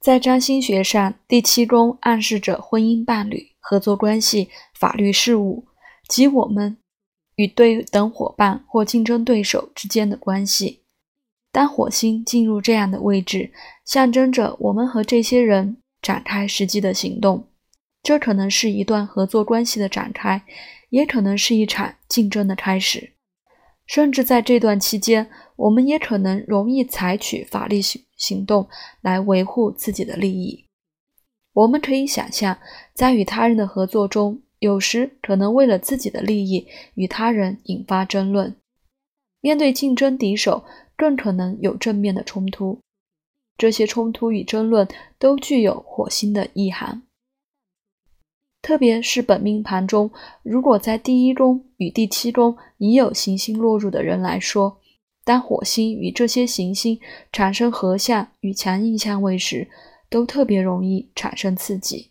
在占星学上，第七宫暗示着婚姻伴侣、合作关系、法律事务及我们与对等伙伴或竞争对手之间的关系。当火星进入这样的位置，象征着我们和这些人展开实际的行动。这可能是一段合作关系的展开，也可能是一场竞争的开始。甚至在这段期间，我们也可能容易采取法律行行动来维护自己的利益。我们可以想象，在与他人的合作中，有时可能为了自己的利益与他人引发争论。面对竞争敌手，更可能有正面的冲突。这些冲突与争论都具有火星的意涵。特别是本命盘中，如果在第一宫与第七宫已有行星落入的人来说。当火星与这些行星产生合相与强硬相位时，都特别容易产生刺激。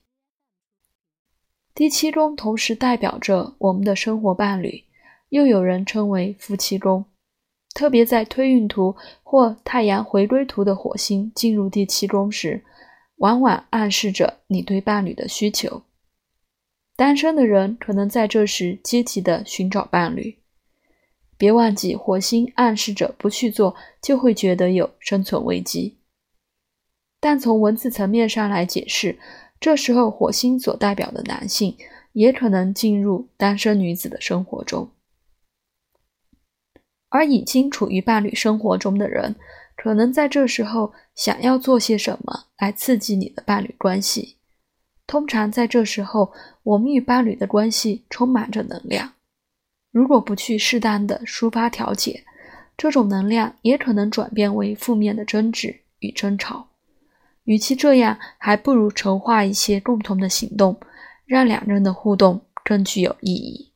第七宫同时代表着我们的生活伴侣，又有人称为夫妻宫。特别在推运图或太阳回归图的火星进入第七宫时，往往暗示着你对伴侣的需求。单身的人可能在这时积极的寻找伴侣。别忘记，火星暗示着不去做就会觉得有生存危机。但从文字层面上来解释，这时候火星所代表的男性也可能进入单身女子的生活中，而已经处于伴侣生活中的人，可能在这时候想要做些什么来刺激你的伴侣关系。通常在这时候，我们与伴侣的关系充满着能量。如果不去适当的抒发调节，这种能量也可能转变为负面的争执与争吵。与其这样，还不如筹划一些共同的行动，让两人的互动更具有意义。